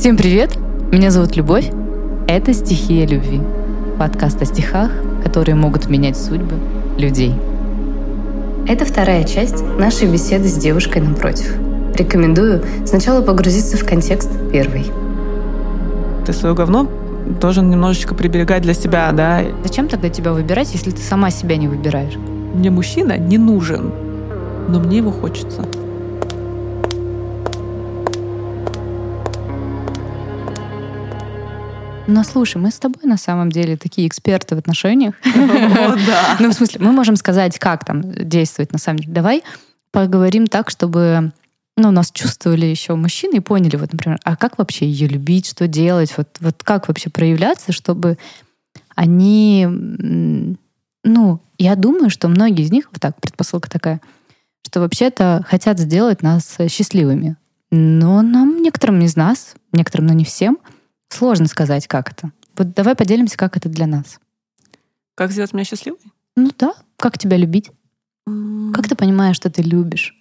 Всем привет! Меня зовут Любовь. Это «Стихия любви». Подкаст о стихах, которые могут менять судьбы людей. Это вторая часть нашей беседы с девушкой напротив. Рекомендую сначала погрузиться в контекст первой. Ты свое говно должен немножечко приберегать для себя, да. Зачем тогда тебя выбирать, если ты сама себя не выбираешь? Мне мужчина не нужен, но мне его хочется. Но слушай, мы с тобой на самом деле такие эксперты в отношениях. Ну, в смысле, мы можем сказать, как там действовать на самом деле. Давай поговорим так, чтобы ну, нас чувствовали еще мужчины и поняли, вот, например, а как вообще ее любить, что делать, вот, вот как вообще проявляться, чтобы они, ну, я думаю, что многие из них, вот так, предпосылка такая, что вообще-то хотят сделать нас счастливыми. Но нам, некоторым из нас, некоторым, но не всем, сложно сказать, как это. Вот давай поделимся, как это для нас. Как сделать меня счастливой? Ну да, как тебя любить? Как ты понимаешь, что ты любишь?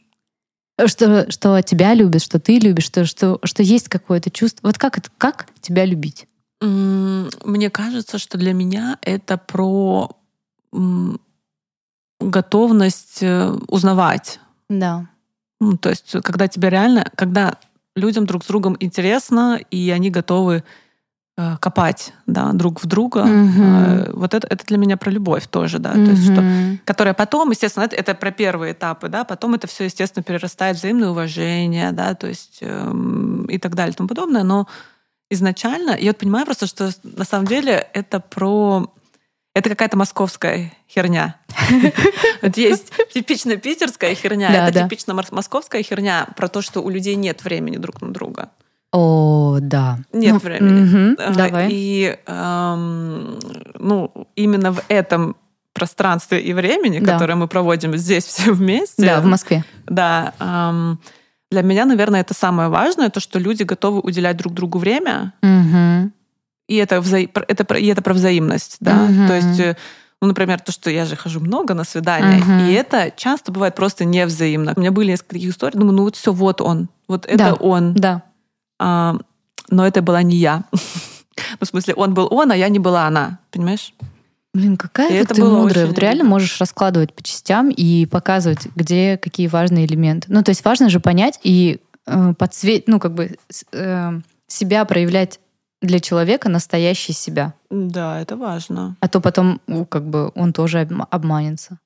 Что, что тебя любят, что ты любишь, что, что, что есть какое-то чувство. Вот как это, как тебя любить? Мне кажется, что для меня это про готовность э, узнавать. Да. Ну, то есть, когда тебе реально, когда людям друг с другом интересно, и они готовы э, копать да, друг в друга. Мгм. Вот это, это для меня про любовь тоже, да. То Мгм. есть, что, которая потом, естественно, это, это про первые этапы, да, потом это все, естественно, перерастает в взаимное уважение, да, то есть эм, и так далее и тому подобное. Но изначально, я вот понимаю просто, что на самом деле это про... Это какая-то московская херня. Вот есть типично питерская херня, это типично мос- московская херня про то, что у людей нет времени друг на друга. О, да. Нет Ну, времени. мгм, А, Давай. И эм, ну, именно в этом пространстве и времени, Да. которое мы проводим здесь все вместе, Да, в Москве. да, эм, для меня, наверное, это самое важное, то, что люди готовы уделять друг другу время, Мгм. и это, вза... это, и это про взаимность, да. Мгм. То есть, э, ну, например, то, что я же хожу много на свидания, Мгм. и это часто бывает просто невзаимно. У меня были несколько таких историй, думаю, ну вот все, вот он, вот это Да. он. Да. А, но это была не я. Ну, в смысле, он был он, а я не была она. Понимаешь? Блин, какая И это ты мудрая. Вот реально обидно. можешь раскладывать по частям и показывать, где какие важные элементы. Ну, то есть важно же понять и э, подсвет, ну, как бы э, себя проявлять для человека настоящий себя. Да, это важно. А то потом, ну, как бы, он тоже обма- обманется.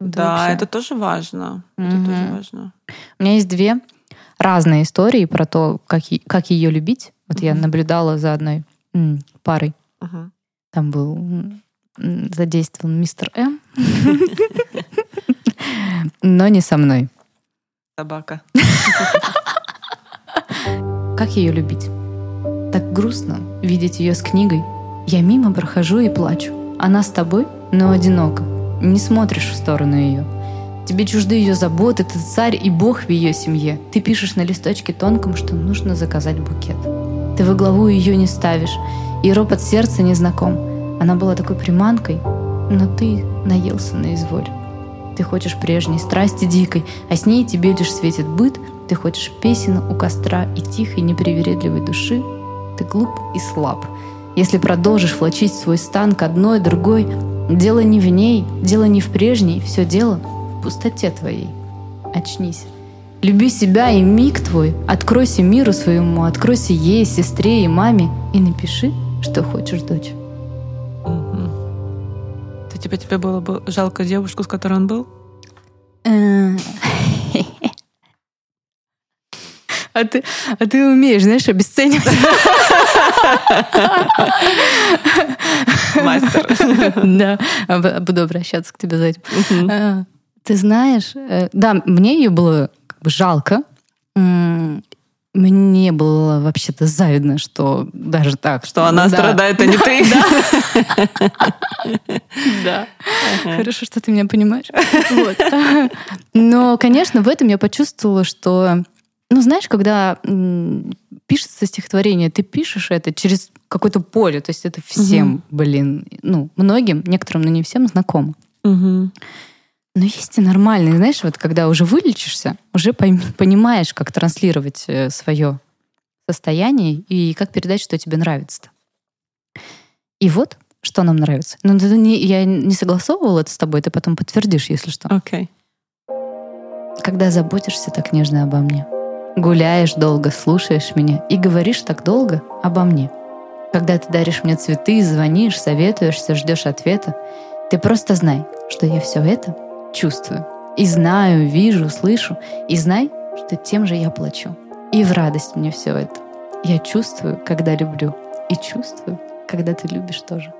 Это да, вообще. это тоже важно. Это Мгм. тоже важно. У меня есть две разные истории про то, как, е- как ее любить. Вот я Мгм. наблюдала за одной м, парой. Мгм. Там был м, м, задействован мистер М. Но не со мной. Собака. Как ее любить? Так грустно видеть ее с книгой. Я мимо прохожу и плачу. Она с тобой, но одиноко. Не смотришь в сторону ее. Тебе чужды ее заботы, ты царь и бог в ее семье. Ты пишешь на листочке тонком, что нужно заказать букет. Ты во главу ее не ставишь, и ропот сердца не знаком. Она была такой приманкой, но ты наелся на изволь. Ты хочешь прежней страсти дикой, а с ней тебе лишь светит быт. Ты хочешь песен у костра и тихой непривередливой души. Ты глуп и слаб. Если продолжишь влачить свой стан к одной, другой, дело не в ней, дело не в прежней, все дело пустоте твоей. Очнись. Люби себя и миг твой, откройся миру своему, откройся ей, сестре и маме и напиши, что хочешь, дочь. Мгм. То тебе, тебе было бы жалко девушку, с которой он был? А ты, а ты умеешь, знаешь, обесценивать. Мастер. Да, об- буду обращаться к тебе за этим. Ты знаешь, э, да, мне ее было как бы жалко. Мне было вообще-то завидно, что даже так. Что она Да. страдает, а не ты. Да. Хорошо, что ты меня понимаешь. Но, конечно, в этом я почувствовала, что, ну, знаешь, когда пишется стихотворение, ты пишешь это через какое-то поле, то есть это всем, блин, ну, многим, некоторым, но не всем знакомо. Но есть и нормальные, знаешь, вот когда уже вылечишься, уже понимаешь, как транслировать свое, состоянии и как передать, что тебе нравится. И вот, что нам нравится. Ну, это не, я не согласовывала это с тобой, ты потом подтвердишь, если что. Окей. Когда заботишься так нежно обо мне. Гуляешь долго, слушаешь меня и говоришь так долго обо мне. Когда ты даришь мне цветы, звонишь, советуешься, ждешь ответа, ты просто знай, что я все это чувствую. И знаю, вижу, слышу. И знай, что тем же я плачу. И в радость мне все это. Я чувствую, когда люблю. И чувствую, когда ты любишь тоже.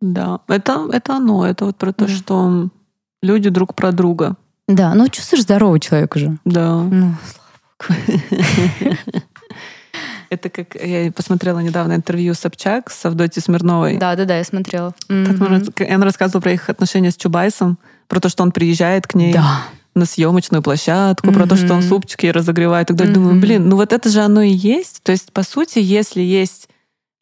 Да, это, это оно. Это вот про то, да. что люди друг про друга. Да, ну чувствуешь здоровый человек уже. Да. Ну, слава богу. Это как я посмотрела недавно интервью Собчак с Авдотьей Смирновой. Да, да, да, я смотрела. Так, она рассказывала про их отношения с Чубайсом, про то, что он приезжает к ней. Да на съемочную площадку, mm-hmm. про то, что он супчики разогревает и так далее. Mm-hmm. Думаю, блин, ну вот это же оно и есть. То есть, по сути, если есть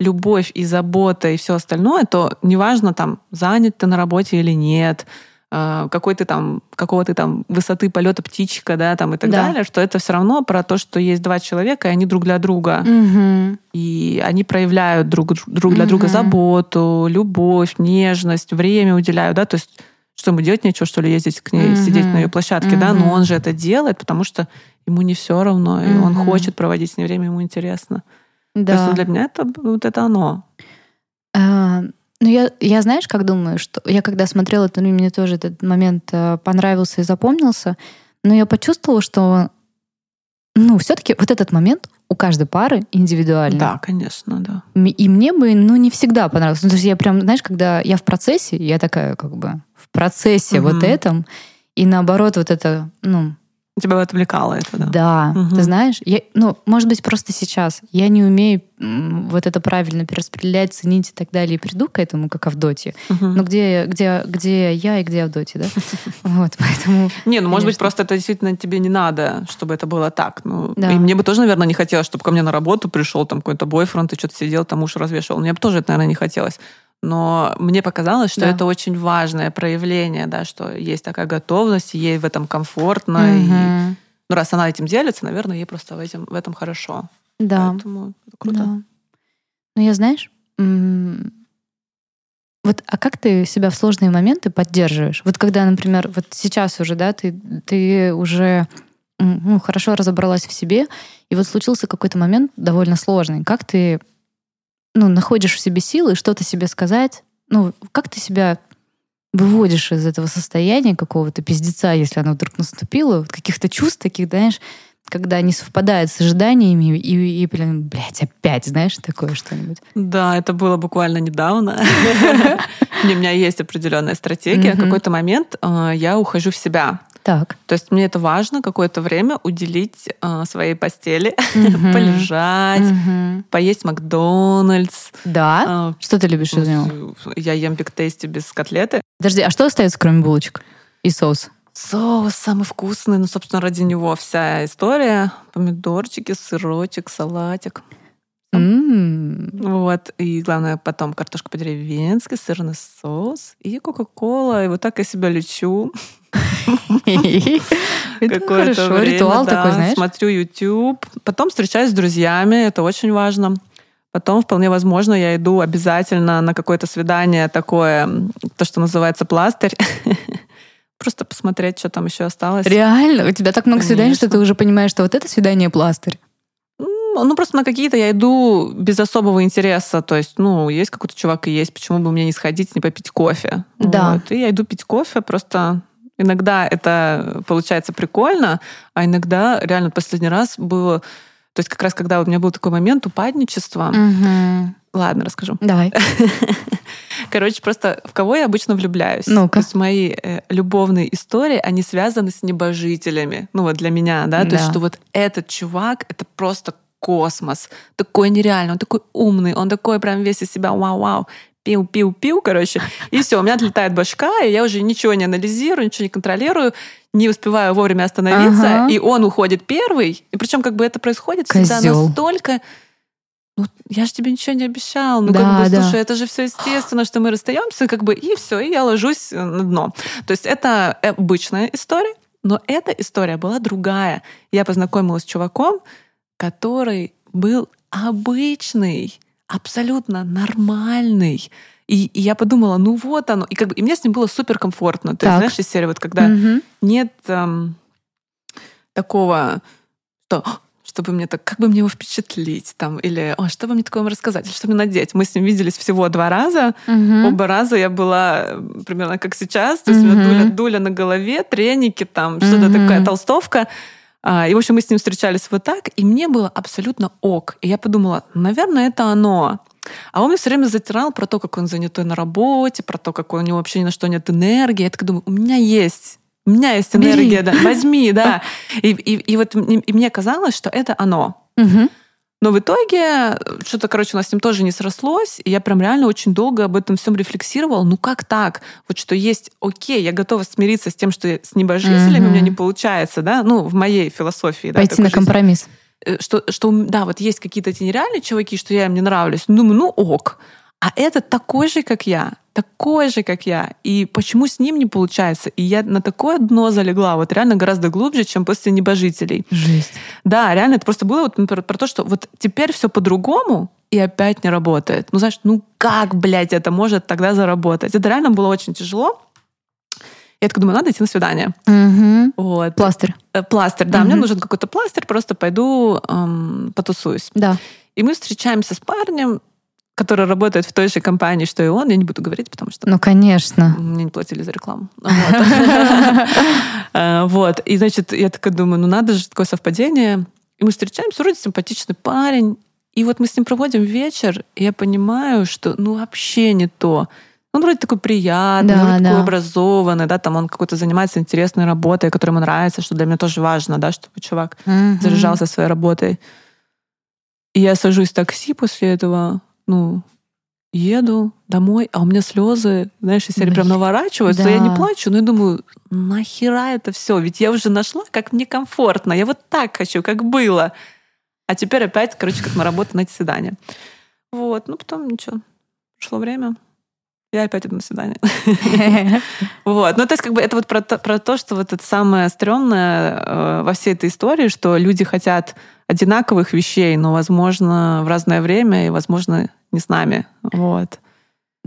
любовь и забота и все остальное, то неважно, там, занят ты на работе или нет, какой ты там, какого ты там высоты полета птичка, да, там и так да. далее, что это все равно про то, что есть два человека, и они друг для друга. Угу. И они проявляют друг, друг для угу. друга заботу, любовь, нежность, время уделяют, да, то есть что ему делать нечего, что ли, ездить к ней, угу. сидеть на ее площадке, угу. да, но он же это делает, потому что ему не все равно, и угу. он хочет проводить с ней время, ему интересно. Да. То есть для меня это вот это оно. Ну, я, я знаешь, как думаю, что я когда смотрела это, ну, мне тоже этот момент э, понравился и запомнился, но я почувствовала, что, ну, все-таки вот этот момент у каждой пары индивидуальный. Да, конечно, да. И мне бы, ну, не всегда понравилось. Ну, то есть я прям, знаешь, когда я в процессе, я такая как бы в процессе угу. вот этом, и наоборот вот это, ну, Тебя отвлекало это, да? Да, угу. ты знаешь, я, ну, может быть, просто сейчас я не умею вот это правильно перераспределять, ценить и так далее, и приду к этому, как Авдотья. Угу. Но где, где, где я и где Авдотья, да? Вот, поэтому... Не, ну, может быть, просто это действительно тебе не надо, чтобы это было так. Ну, и мне бы тоже, наверное, не хотелось, чтобы ко мне на работу пришел там какой-то бойфренд и что-то сидел, там уши развешивал. Мне бы тоже это, наверное, не хотелось но мне показалось, что да. это очень важное проявление, да, что есть такая готовность, ей в этом комфортно. Угу. И, ну, раз она этим делится, наверное, ей просто в, этим, в этом хорошо. Да. Поэтому это круто. Да. Ну, я, знаешь, вот, а как ты себя в сложные моменты поддерживаешь? Вот когда, например, вот сейчас уже, да, ты, ты уже ну, хорошо разобралась в себе, и вот случился какой-то момент довольно сложный. Как ты ну, находишь в себе силы что-то себе сказать, ну, как ты себя выводишь из этого состояния какого-то пиздеца, если оно вдруг наступило, каких-то чувств таких, знаешь, когда они совпадают с ожиданиями, и, и блин, блядь, опять, знаешь, такое что-нибудь. Да, это было буквально недавно. У меня есть определенная стратегия. В какой-то момент э, я ухожу в себя. Так. То есть мне это важно какое-то время уделить э, своей постели, угу. полежать, угу. поесть Макдональдс. Да? Э, что ты любишь из него? Я ем биг тейсти без котлеты. Подожди, а что остается, кроме булочек и соуса? Соус самый вкусный, ну, собственно, ради него вся история. Помидорчики, сырочек, салатик. Mm. Вот. И главное, потом картошка по-деревенски, сырный соус и Кока-Кола. И вот так я себя лечу. Какое-то время, ритуал такой, знаешь. Смотрю YouTube. Потом встречаюсь с друзьями, это очень важно. Потом, вполне возможно, я иду обязательно на какое-то свидание такое, то, что называется пластырь. Просто посмотреть, что там еще осталось. Реально? У тебя так много Конечно. свиданий, что ты уже понимаешь, что вот это свидание пластырь? Ну, просто на какие-то я иду без особого интереса. То есть, ну, есть какой-то чувак и есть, почему бы мне не сходить, не попить кофе? Да. Вот. И я иду пить кофе, просто Иногда это получается прикольно, а иногда реально последний раз было... То есть как раз когда у меня был такой момент упадничества... Угу. Ладно, расскажу. Давай. Короче, просто в кого я обычно влюбляюсь? ну -ка. То есть мои э, любовные истории, они связаны с небожителями. Ну вот для меня, да? да. То есть что вот этот чувак, это просто космос. Такой нереальный, он такой умный, он такой прям весь из себя вау-вау пил-пил-пил, короче, и все, у меня отлетает башка, и я уже ничего не анализирую, ничего не контролирую, не успеваю вовремя остановиться, ага. и он уходит первый, и причем как бы это происходит Козел. всегда настолько ну, я же тебе ничего не обещал. Ну, да, как бы, да. слушай, это же все естественно, что мы расстаемся, как бы, и все, и я ложусь на дно. То есть это обычная история, но эта история была другая. Я познакомилась с чуваком, который был обычный, абсолютно нормальный. И, и я подумала, ну вот оно. И, как бы, и мне с ним было супер комфортно. То есть, знаешь, из серии, вот когда угу. нет эм, такого, что чтобы мне так, как бы мне его впечатлить, там, или, о, что бы мне такое рассказать, или что мне надеть. Мы с ним виделись всего два раза. Угу. Оба раза я была э, примерно как сейчас, то есть угу. у меня дуля, дуля на голове, треники, там, угу. что-то такая толстовка. А, и, в общем, мы с ним встречались вот так, и мне было абсолютно ок. И я подумала, наверное, это оно. А он мне все время затирал про то, как он занятой на работе, про то, как у него вообще ни на что нет энергии. Я так думаю, у меня есть у меня есть энергия, Бери. да, возьми, да. И, и, и вот и мне казалось, что это оно. Угу. Но в итоге что-то, короче, у нас с ним тоже не срослось, и я прям реально очень долго об этом всем рефлексировала. Ну как так? Вот что есть, окей, я готова смириться с тем, что с небожителями угу. у меня не получается, да, ну в моей философии. Пойти да, на компромисс. Э, что, что, да, вот есть какие-то эти нереальные чуваки, что я им не нравлюсь. Думаю, ну ок. А этот такой же, как я, такой же, как я. И почему с ним не получается? И я на такое дно залегла, вот реально гораздо глубже, чем после небожителей. Жесть. Да, реально, это просто было вот, например, про то, что вот теперь все по-другому, и опять не работает. Ну, знаешь, ну как, блядь, это может тогда заработать? Это реально было очень тяжело. Я так думаю, надо идти на свидание. Угу. Вот. Пластырь. Э, пластырь, да. Угу. Мне нужен какой-то пластырь, просто пойду эм, потусуюсь. Да. И мы встречаемся с парнем, который работает в той же компании, что и он, я не буду говорить, потому что... Ну, конечно. Мне не платили за рекламу. Вот. И, значит, я такая думаю, ну, надо же, такое совпадение. И мы встречаемся, вроде симпатичный парень. И вот мы с ним проводим вечер, и я понимаю, что, ну, вообще не то. Он вроде такой приятный, да, вроде да. такой образованный, да, там он какой-то занимается интересной работой, которая ему нравится, что для меня тоже важно, да, чтобы чувак угу. заряжался своей работой. И я сажусь в такси после этого, ну, еду домой, а у меня слезы, знаешь, если прям наворачиваются, да. я не плачу, но я думаю, нахера это все? Ведь я уже нашла, как мне комфортно, я вот так хочу, как было. А теперь опять, короче, как на работу на свидание. Вот, ну потом ничего, прошло время, я опять иду на свидание. Вот. Ну, то есть, как бы это вот про то, про то что вот это самое стрёмное э, во всей этой истории, что люди хотят одинаковых вещей, но, возможно, в разное время и, возможно, не с нами. Вот.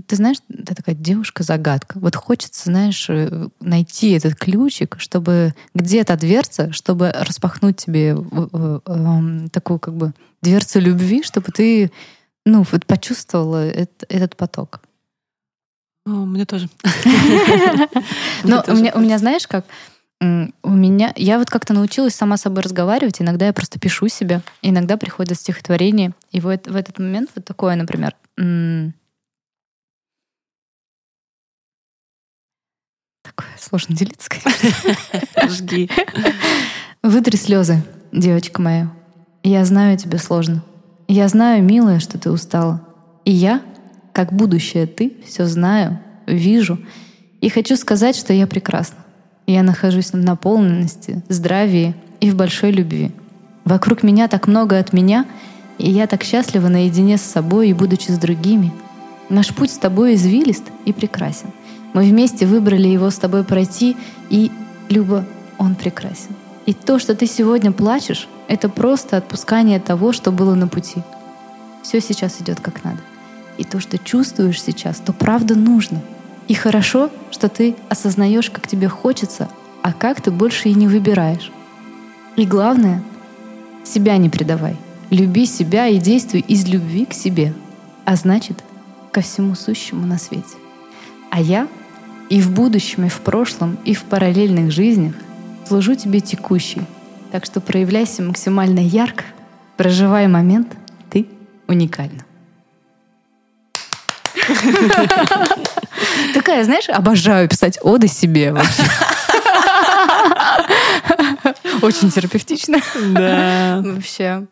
Ты знаешь, ты такая девушка-загадка. Вот хочется, знаешь, э, найти этот ключик, чтобы где-то дверца, чтобы распахнуть тебе э, такую как бы дверцу любви, чтобы ты ну, вот почувствовала этот, этот поток. Мне тоже. Но у меня, знаешь, как у меня, я вот как-то научилась сама с собой разговаривать. Иногда я просто пишу себе, иногда приходят стихотворения. И вот в этот момент вот такое, например, такое сложно делиться, конечно. Жги. Вытри слезы, девочка моя. Я знаю, тебе сложно. Я знаю, милая, что ты устала. И я, как будущее ты, все знаю, вижу. И хочу сказать, что я прекрасна. Я нахожусь в наполненности, здравии и в большой любви. Вокруг меня так много от меня, и я так счастлива наедине с собой и будучи с другими. Наш путь с тобой извилист и прекрасен. Мы вместе выбрали его с тобой пройти, и, Люба, он прекрасен. И то, что ты сегодня плачешь, это просто отпускание того, что было на пути. Все сейчас идет как надо. И то, что чувствуешь сейчас, то правда нужно — и хорошо, что ты осознаешь, как тебе хочется, а как ты больше и не выбираешь. И главное, себя не предавай. Люби себя и действуй из любви к себе, а значит, ко всему сущему на свете. А я и в будущем, и в прошлом, и в параллельных жизнях служу тебе текущей. Так что проявляйся максимально ярко, проживай момент, ты уникальна. Такая, знаешь, обожаю писать оды себе вообще. Очень терапевтично. Да. Вообще.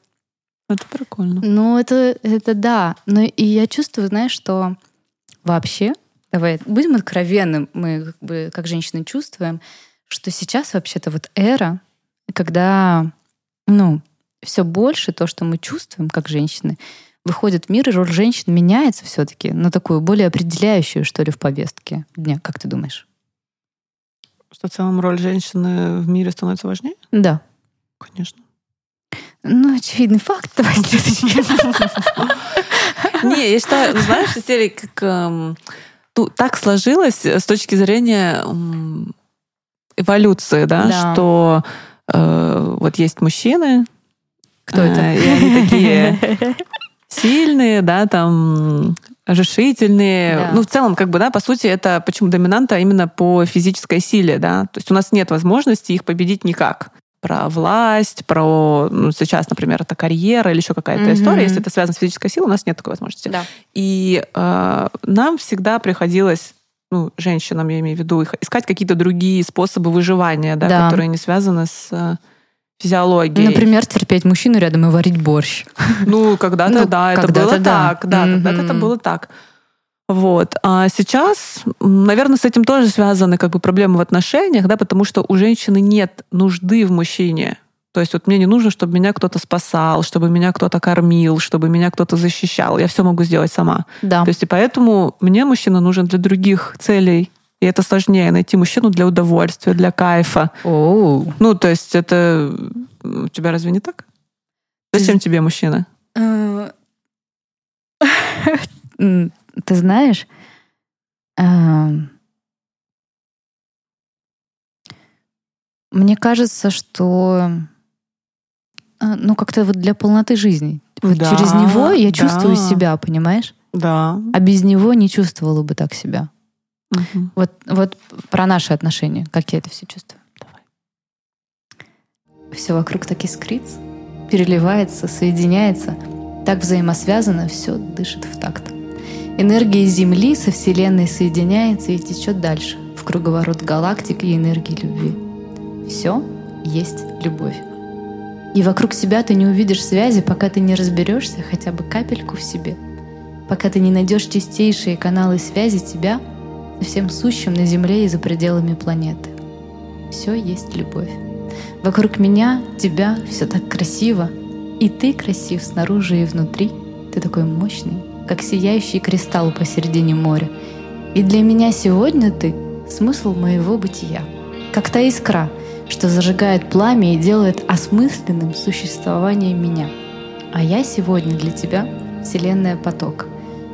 Это прикольно. Ну, это, это да. Но и я чувствую, знаешь, что вообще, давай будем откровенны, мы как бы как женщины чувствуем, что сейчас вообще-то вот эра, когда, ну, все больше то, что мы чувствуем как женщины, выходит в мир, и роль женщин меняется все-таки на такую более определяющую, что ли, в повестке дня. Как ты думаешь? Что в целом роль женщины в мире становится важнее? Да. Конечно. Ну, очевидный факт. Давай следующий. Не, я считаю, ну, знаешь, серии как эм, так сложилось с точки зрения эволюции, да, Да. что э, вот есть мужчины, Кто это? э, и они такие сильные, да, там решительные. Да. Ну, в целом, как бы, да, по сути, это почему доминанта именно по физической силе, да. То есть у нас нет возможности их победить никак. Про власть, про ну, сейчас, например, это карьера или еще какая-то Мгм. история. Если это связано с физической силой, у нас нет такой возможности. Да. И э, нам всегда приходилось, ну, женщинам, я имею в виду, искать какие-то другие способы выживания, да, Да. которые не связаны с э, физиологией. Например, терпеть мужчину рядом и варить борщ. Ну, когда-то, Ну, да, это когда-то было да. так. Да, когда-то это было так. Вот. А сейчас, наверное, с этим тоже связаны как бы проблемы в отношениях, да, потому что у женщины нет нужды в мужчине. То есть вот мне не нужно, чтобы меня кто-то спасал, чтобы меня кто-то кормил, чтобы меня кто-то защищал. Я все могу сделать сама. Да. То есть и поэтому мне мужчина нужен для других целей. И это сложнее найти мужчину для удовольствия, для кайфа. Оу. Ну, то есть это... У тебя разве не так? Зачем тебе мужчина? Э, Ты знаешь, эм, мне кажется, что э, ну как-то вот для полноты жизни. Вот Да, через него я чувствую да. себя, понимаешь? Да. А без него не чувствовала бы так себя. Мгм. Вот, вот про наши отношения, как я это все чувствую. Давай. Все вокруг так искрится, переливается, соединяется. Так взаимосвязано, все дышит в такт. Энергия Земли со Вселенной соединяется и течет дальше, в круговорот галактик и энергии любви. Все есть любовь. И вокруг себя ты не увидишь связи, пока ты не разберешься хотя бы капельку в себе. Пока ты не найдешь чистейшие каналы связи тебя всем сущим на Земле и за пределами планеты. Все есть любовь. Вокруг меня, тебя, все так красиво. И ты красив снаружи и внутри. Ты такой мощный, как сияющий кристалл посередине моря. И для меня сегодня ты — смысл моего бытия. Как та искра, что зажигает пламя и делает осмысленным существование меня. А я сегодня для тебя — Вселенная поток,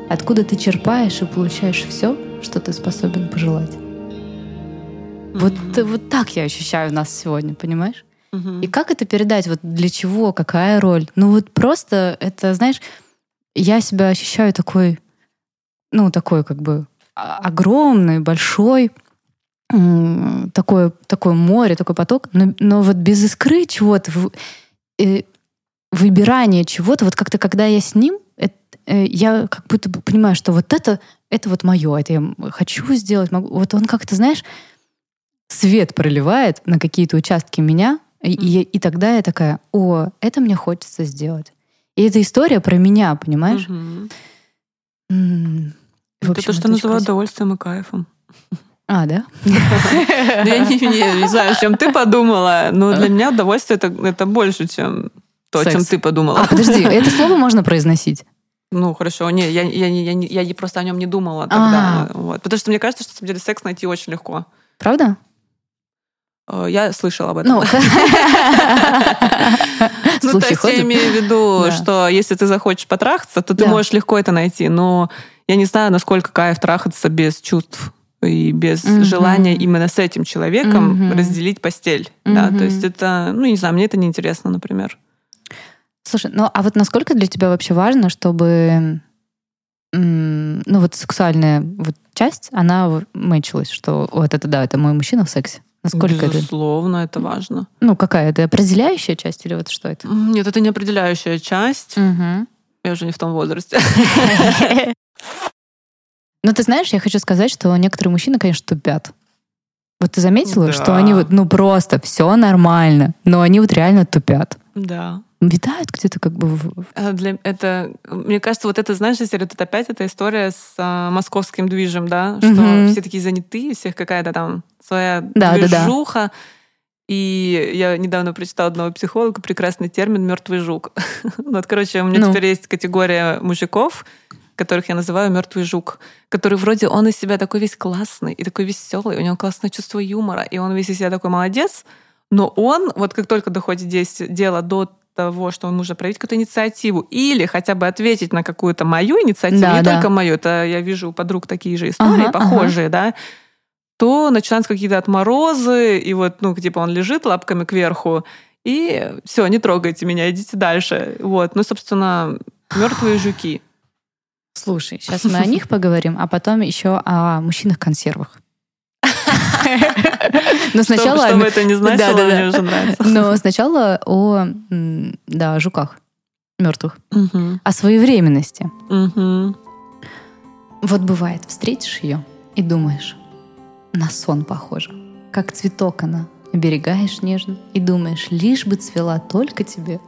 откуда ты черпаешь и получаешь все, что ты способен пожелать. Вот, вот так я ощущаю нас сегодня, понимаешь? Мгм. И как это передать? Вот для чего? Какая роль? Ну вот просто это, знаешь, я себя ощущаю такой, ну такой как бы огромный, большой, такое, такое море, такой поток, но, но вот без искры чего-то, э, выбирание чего-то, вот как-то когда я с ним, э, я как будто бы понимаю, что вот это, это вот мое, это я хочу сделать, могу. Вот он как-то, знаешь, свет проливает на какие-то участки меня, и, и- и тогда я такая, о, это мне хочется сделать. И эта история про меня, понимаешь? Мгм. М, в Это общем, то, что называют удовольствием и кайфом. А, да? Я не, знаю, о чем ты подумала, но для меня удовольствие это больше, чем то, о Секс. чем ты подумала. А, подожди, это слово можно произносить? Ну, хорошо, не, я, я, я, я не- просто о нем не думала тогда. А. Вот. Потому что мне кажется, что на самом деле секс найти очень легко. Правда? Э, Я слышала об этом. Ну, Ну, то есть я имею в виду, Да. что если ты захочешь потрахаться, то ты Да. можешь легко это найти. Но я не знаю, насколько кайф трахаться без чувств и без Мгм. желания именно с этим человеком Мгм. разделить постель. Да, Мгм. то есть это, ну, не знаю, мне это неинтересно, например. Слушай, ну а вот насколько для тебя вообще важно, чтобы ну вот сексуальная вот часть, она мэчилась, что вот это да, это мой мужчина в сексе. Насколько это? Безусловно, это важно. Ну какая это определяющая часть или вот что это? Нет, это не определяющая часть. Мгм. Я уже не в том возрасте. Ну, ты знаешь, я хочу сказать, что некоторые мужчины, конечно, тупят. Вот ты заметила, Да. что они вот, ну просто все нормально, но они вот реально тупят. Да. Витают где-то как бы в... А Для это, мне кажется, вот это, знаешь, если это опять эта история с а, московским движем, да, что Мгм. все такие занятые, у всех какая-то там своя Да, да, да. движуха. И я недавно прочитала одного психолога прекрасный термин мертвый жук. Ну, вот, короче, у меня Ну. теперь есть категория мужиков, которых я называю мертвый жук, который вроде он из себя такой весь классный и такой веселый, у него классное чувство юмора, и он весь из себя такой молодец, но он, вот как только доходит здесь дело до того, что он может проявить какую-то инициативу или хотя бы ответить на какую-то мою инициативу, Да, не да. только мою, это я вижу у подруг такие же истории, Ага, похожие, да, то начинаются какие-то отморозы, и вот, ну, типа он лежит лапками кверху, и все, не трогайте меня, идите дальше. Вот, ну, собственно, мертвые жуки. Слушай, сейчас мы о них поговорим, а потом еще о мужчинах-консервах. Но сначала... Что, бы это не значило, мне уже нравится. Но сначала о, да, жуках мертвых, о своевременности. Вот бывает, встретишь ее и думаешь, на сон похоже. Как цветок она. Оберегаешь нежно и думаешь, лишь бы цвела только тебе.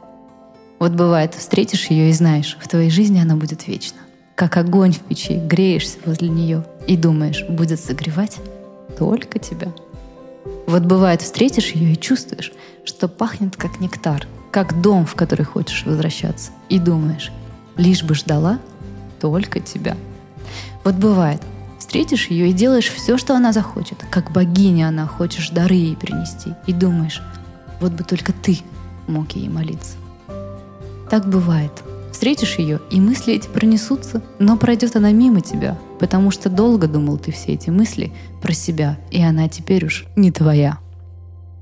Вот бывает, встретишь ее и знаешь, в твоей жизни она будет вечна. Как огонь в печи, греешься возле нее и думаешь, будет согревать только тебя. Вот бывает, встретишь ее и чувствуешь, что пахнет как нектар, как дом, в который хочешь возвращаться. И думаешь, лишь бы ждала только тебя. Вот бывает, встретишь ее и делаешь все, что она захочет. Как богиня она, хочешь дары ей принести. И думаешь, вот бы только ты мог ей молиться. Так бывает. Встретишь ее, и мысли эти пронесутся, но пройдет она мимо тебя, потому что долго думал ты все эти мысли про себя, и она теперь уж не твоя.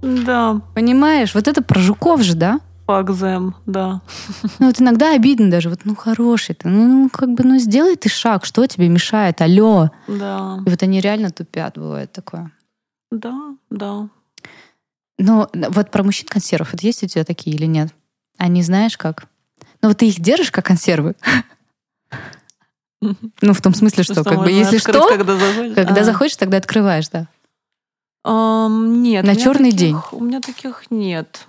Да, Понимаешь, вот это про жуков же, да? them, да. Ну вот иногда обидно даже, вот ну хороший ты, ну, ну как бы, ну сделай ты шаг, что тебе мешает, алло. Да, И вот они реально тупят, бывает такое. да, да. Но вот про мужчин-консервов, вот есть у тебя такие или нет? Они знаешь как? Ну вот ты их держишь как консервы? Ну в том смысле, что, как бы, если открыть, что, когда когда А. захочешь, тогда открываешь, да. Нет. На таких- день. У меня таких нет.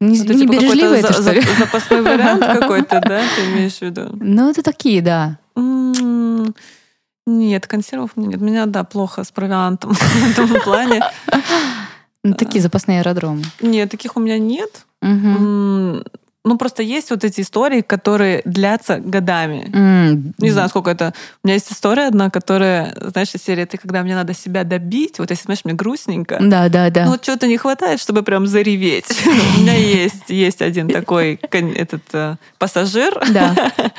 Не, Это не типа бережливо это, за- что ли? за- запасной вариант какой-то, да, ты имеешь в виду? Ну это такие, да. Нет, консервов нет. У меня, да, плохо с провиантом в этом плане. Ну, такие запасные аэродромы. Нет, таких у меня нет. Ну, просто есть вот эти истории, которые длятся годами. М, Не знаю, сколько это. У меня есть история одна, которая, знаешь, из серии «Ты, когда мне надо себя добить», вот если, знаешь, мне грустненько, Да, да, да. ну, вот чего-то не хватает, чтобы прям зареветь. У меня есть, есть один такой этот э, пассажир, Да.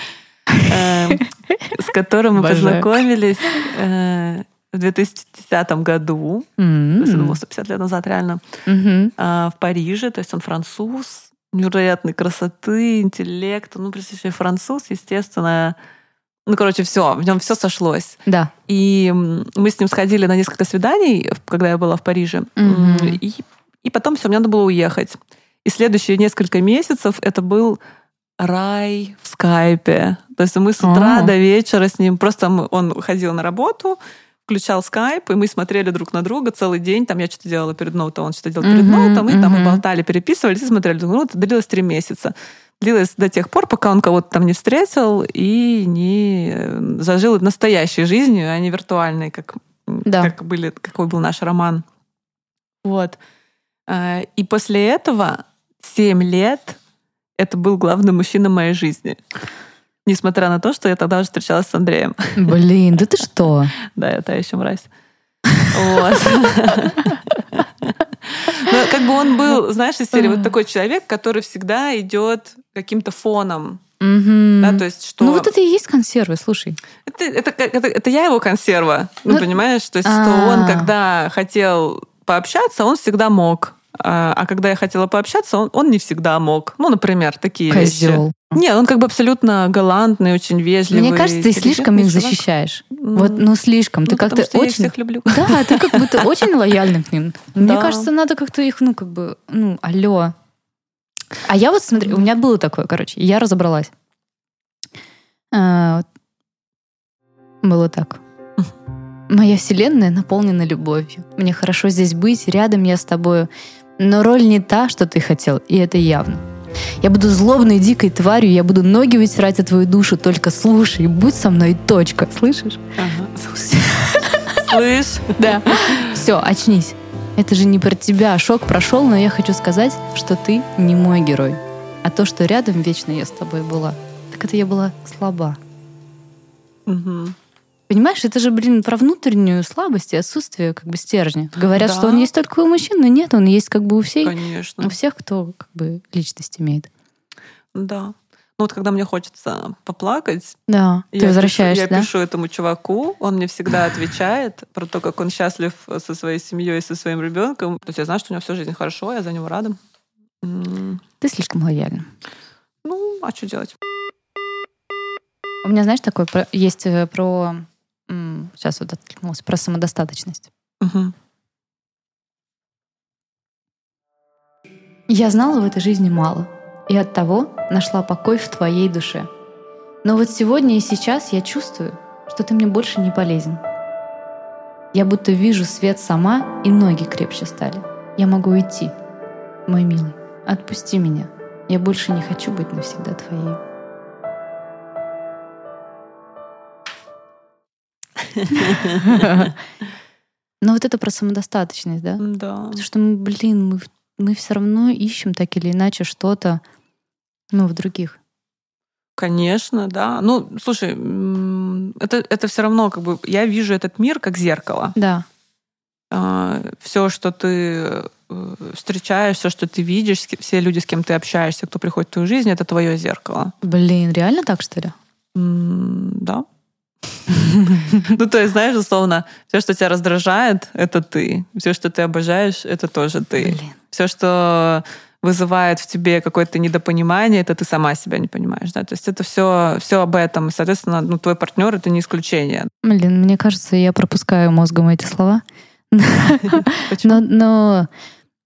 э, с которым мы познакомились э, в 2010 году. То есть это М. было 150 лет назад, реально. А, в Париже, то есть он француз, невероятной красоты, интеллекта, ну, прежде француз, естественно. Ну, короче, все, в нем все сошлось. Да. И мы с ним сходили на несколько свиданий, когда я была в Париже. М, И, и потом все, мне надо было уехать. И следующие несколько месяцев это был рай в скайпе. То есть мы с утра до вечера с ним, просто мы- он ходил на работу, включал скайп, и мы смотрели друг на друга целый день. Там я что-то делала перед ноутом, он что-то делал перед Мгм, ноутом, и там мы болтали, переписывались и смотрели. Ну, это длилось три месяца. Длилось до тех пор, пока он кого-то там не встретил и не э, зажил настоящей жизнью, а не виртуальной, как, Да. как были, какой был наш роман. Вот. А, И после этого семь лет это был главный мужчина моей жизни. Несмотря на то, что я тогда уже встречалась с Андреем. Блин, да ты что? Да, я та еще мразь. Вот. Но как бы он был, знаешь, из серии вот такой человек, который всегда идет каким-то фоном. Мгм. Да, то есть что... Ну вот это и есть консервы, слушай. Это, это, это, это я его консерва, ну, Ну, понимаешь? То есть, что а. он, когда хотел пообщаться, он всегда мог. А а когда я хотела пообщаться, он, он не всегда мог. Ну, например, такие вещи. Нет, он как бы абсолютно галантный, очень вежливый. Мне кажется, ты слишком их чувак. защищаешь. М, Вот, ну слишком. Ты ну, как-то потому что я их очень. люблю. Да, ты как будто очень лояльный к ним. Мне кажется, надо как-то их, ну, как бы, ну, алло. А я вот, смотри, у меня было такое, короче, я разобралась. А. Было так. Моя вселенная наполнена любовью. Мне хорошо здесь быть, рядом я с тобою. Но роль не та, что ты хотел, и это явно. Я буду злобной, дикой тварью, я буду ноги вытирать о твою душу, только слушай, будь со мной, точка. Слышишь? Ага. Слышь? Да. Все, очнись. Это же не про тебя. Шок прошел, но я хочу сказать, что ты не мой герой. А то, что рядом вечно я с тобой была, так это я была слаба. Мгм. Понимаешь, это же, блин, про внутреннюю слабость и отсутствие как бы стержня. Говорят, Да. что он есть только у мужчин, но нет, он есть как бы у всей, Конечно. у всех, кто как бы личность имеет. Да. Ну вот когда мне хочется поплакать, Да, ты я возвращаешься, пишу, я да? пишу этому чуваку, он мне всегда отвечает про то, как он счастлив со своей семьей, со своим ребенком. То есть я знаю, что у него всю жизнь хорошо, я за него рада. Ты слишком лояльна. Ну, а что делать? У меня, знаешь, такое есть э, про... Сейчас вот откликнулась. Про самодостаточность. Мгм. Я знала в этой жизни мало, и от того нашла покой в твоей душе. Но вот сегодня и сейчас я чувствую, что ты мне больше не полезен. Я будто вижу свет сама, и ноги крепче стали. Я могу уйти. Мой милый, отпусти меня. Я больше не хочу быть навсегда твоей. Но вот это про самодостаточность, да? Да. Потому что, мы, блин, мы, мы все равно ищем так или иначе что-то, ну, в других. Конечно, да. Ну, слушай, это, это все равно как бы я вижу этот мир как зеркало. Да. все, что ты э, встречаешь, все, что ты видишь, все люди, с кем ты общаешься, кто приходит в твою жизнь, это твое зеркало. Блин, реально так, что ли? Да. Ну, то есть, знаешь, условно, все, что тебя раздражает, это ты. Все, что ты обожаешь, это тоже ты. Все, что вызывает в тебе какое-то недопонимание, это ты сама себя не понимаешь, да. То есть это все, все об этом. И, соответственно, ну, твой партнер это не исключение. Блин, мне кажется, я пропускаю мозгом эти слова. Но, но,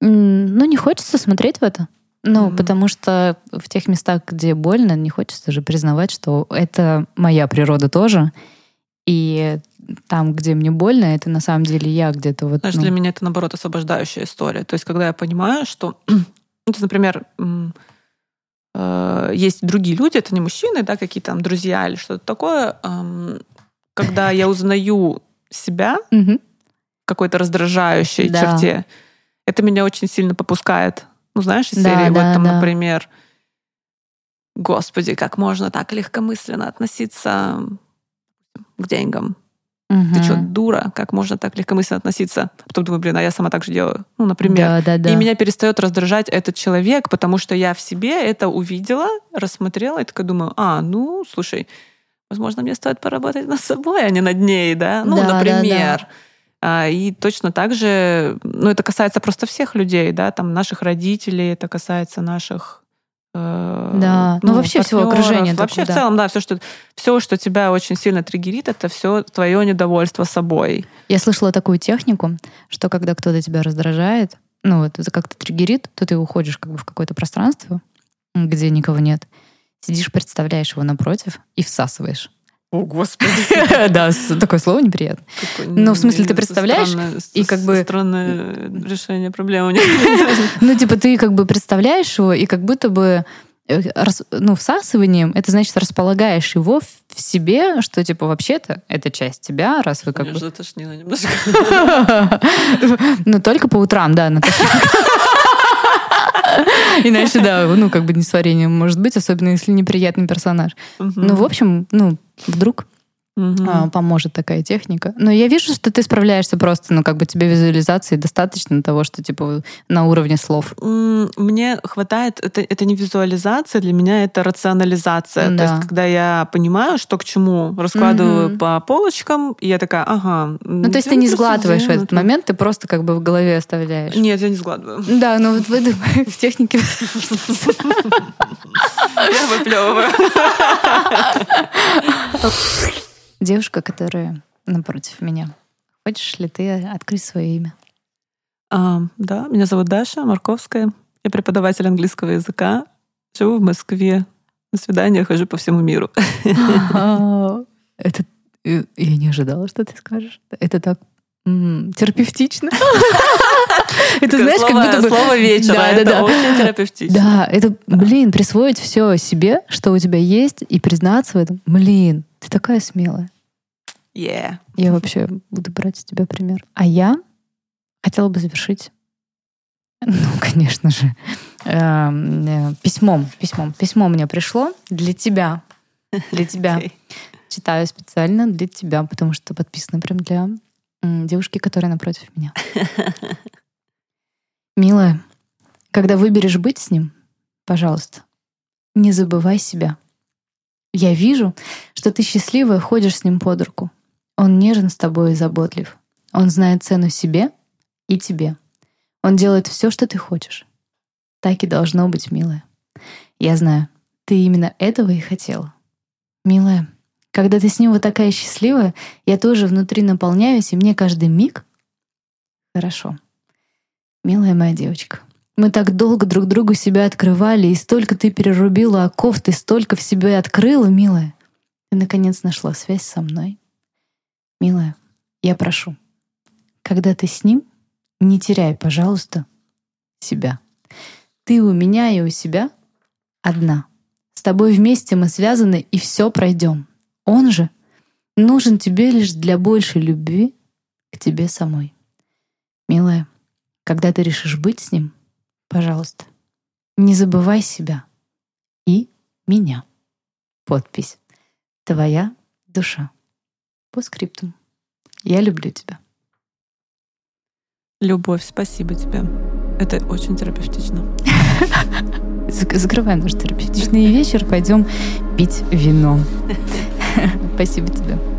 ну, не хочется смотреть в это. Ну, Мгм. потому что в тех местах, где больно, не хочется же признавать, что это моя природа тоже. И там, где мне больно, это на самом деле я где-то вот... Знаешь, ну, для меня это, наоборот, освобождающая история. То есть, когда я понимаю, что, ну, то например, э, есть другие люди, это не мужчины, да, какие-то там друзья или что-то такое, когда я узнаю себя в какой-то раздражающей Да. черте, это меня очень сильно попускает. Ну, знаешь, из Да, серии, вот да, там, да. например, Господи, как можно так легкомысленно относиться к деньгам? Ты что, дура? Как можно так легкомысленно относиться? Потом думаю, блин, а я сама так же делаю. Ну, например. Да, да, да. И меня перестает раздражать этот человек, потому что я в себе это увидела, рассмотрела и такая думаю, а, ну, слушай, возможно, мне стоит поработать над собой, а не над ней, да? Ну, Да, да, например. А, И точно так же, ну, это касается просто всех людей, да, там, наших родителей, это касается наших э, Да. Ну, вообще всего окружения Вообще такого, в да. целом, да, все, что, все, что тебя очень сильно триггерит, это все твое недовольство собой. Я слышала такую технику, что когда кто-то тебя раздражает, ну вот это как-то триггерит, то ты уходишь как бы в какое-то пространство, где никого нет, сидишь, представляешь его напротив и всасываешь. О, Господи. Да, такое слово неприятно. Ну, в смысле, ты представляешь, и как бы- Странное решение проблемы. Ну, типа, ты как бы представляешь его, и как будто бы э, ну, всасыванием, это значит, располагаешь его в себе, что, типа, вообще-то это часть тебя, раз вы как бы... затошнило немножко. Ну, только по утрам, да, Наташа. Иначе, да, ну, как бы не с вареньем может быть, особенно если неприятный персонаж. Ну, в общем, ну, вдруг А, поможет такая техника. Но я вижу, что ты справляешься просто, ну, как бы тебе визуализации достаточно того, что, типа, на уровне слов. Мне хватает, это, это не визуализация, для меня это рационализация. То Да. есть, когда я понимаю, что к чему, раскладываю Мгм. по полочкам, и я такая, ага. Ну, то есть ты не сглатываешь в этот момент, ты просто как бы в голове оставляешь. Нет, я не сгладываю. Да, ну вот в, этой- в технике... Я выплевываю. Девушка, которая напротив меня. Хочешь ли ты открыть свое имя? А, Да, меня зовут Даша Марковская. Я преподаватель английского языка. Живу в Москве. На свидания хожу по всему миру. Это э, я не ожидала, что ты скажешь. Это так терапевтично. Это знаешь, как будто бы... Слово вечера. Да, да, Это да. очень терапевтично. Да, это, блин, присвоить все себе, что у тебя есть, и признаться в этом. Блин, ты такая смелая. Yeah. Я вообще буду брать с тебя пример. А я хотела бы завершить, ну, конечно же, эм, э, письмом. Письмом. Письмо мне пришло для тебя. Для тебя. Окей. Читаю специально для тебя, потому что подписано прям для девушки, которая напротив меня. Милая, когда выберешь быть с ним, пожалуйста, Не забывай себя. Я вижу, что ты счастливая ходишь с ним под руку. Он нежен с тобой и заботлив. Он знает цену себе и тебе. Он делает все, что ты хочешь. Так и должно быть, милая. Я знаю, ты именно этого и хотела. Милая, когда ты с ним вот такая счастливая, я тоже внутри наполняюсь, и мне каждый миг хорошо. Милая моя девочка, мы так долго друг другу себя открывали, и столько ты перерубила оков, ты столько в себе открыла, милая. Ты, наконец, нашла связь со мной. Милая, я прошу, когда ты с ним, не теряй, пожалуйста, себя. Ты у меня и у себя одна. С тобой вместе мы связаны и все пройдем. Он же нужен тебе лишь для большей любви к тебе самой. Милая, когда ты решишь быть с ним, Пожалуйста, не забывай себя и меня. Подпись. Твоя душа. По скриптум. Я люблю тебя. Любовь, спасибо тебе. Это очень терапевтично. Закрываем наш терапевтичный вечер, пойдем пить вино. Спасибо тебе.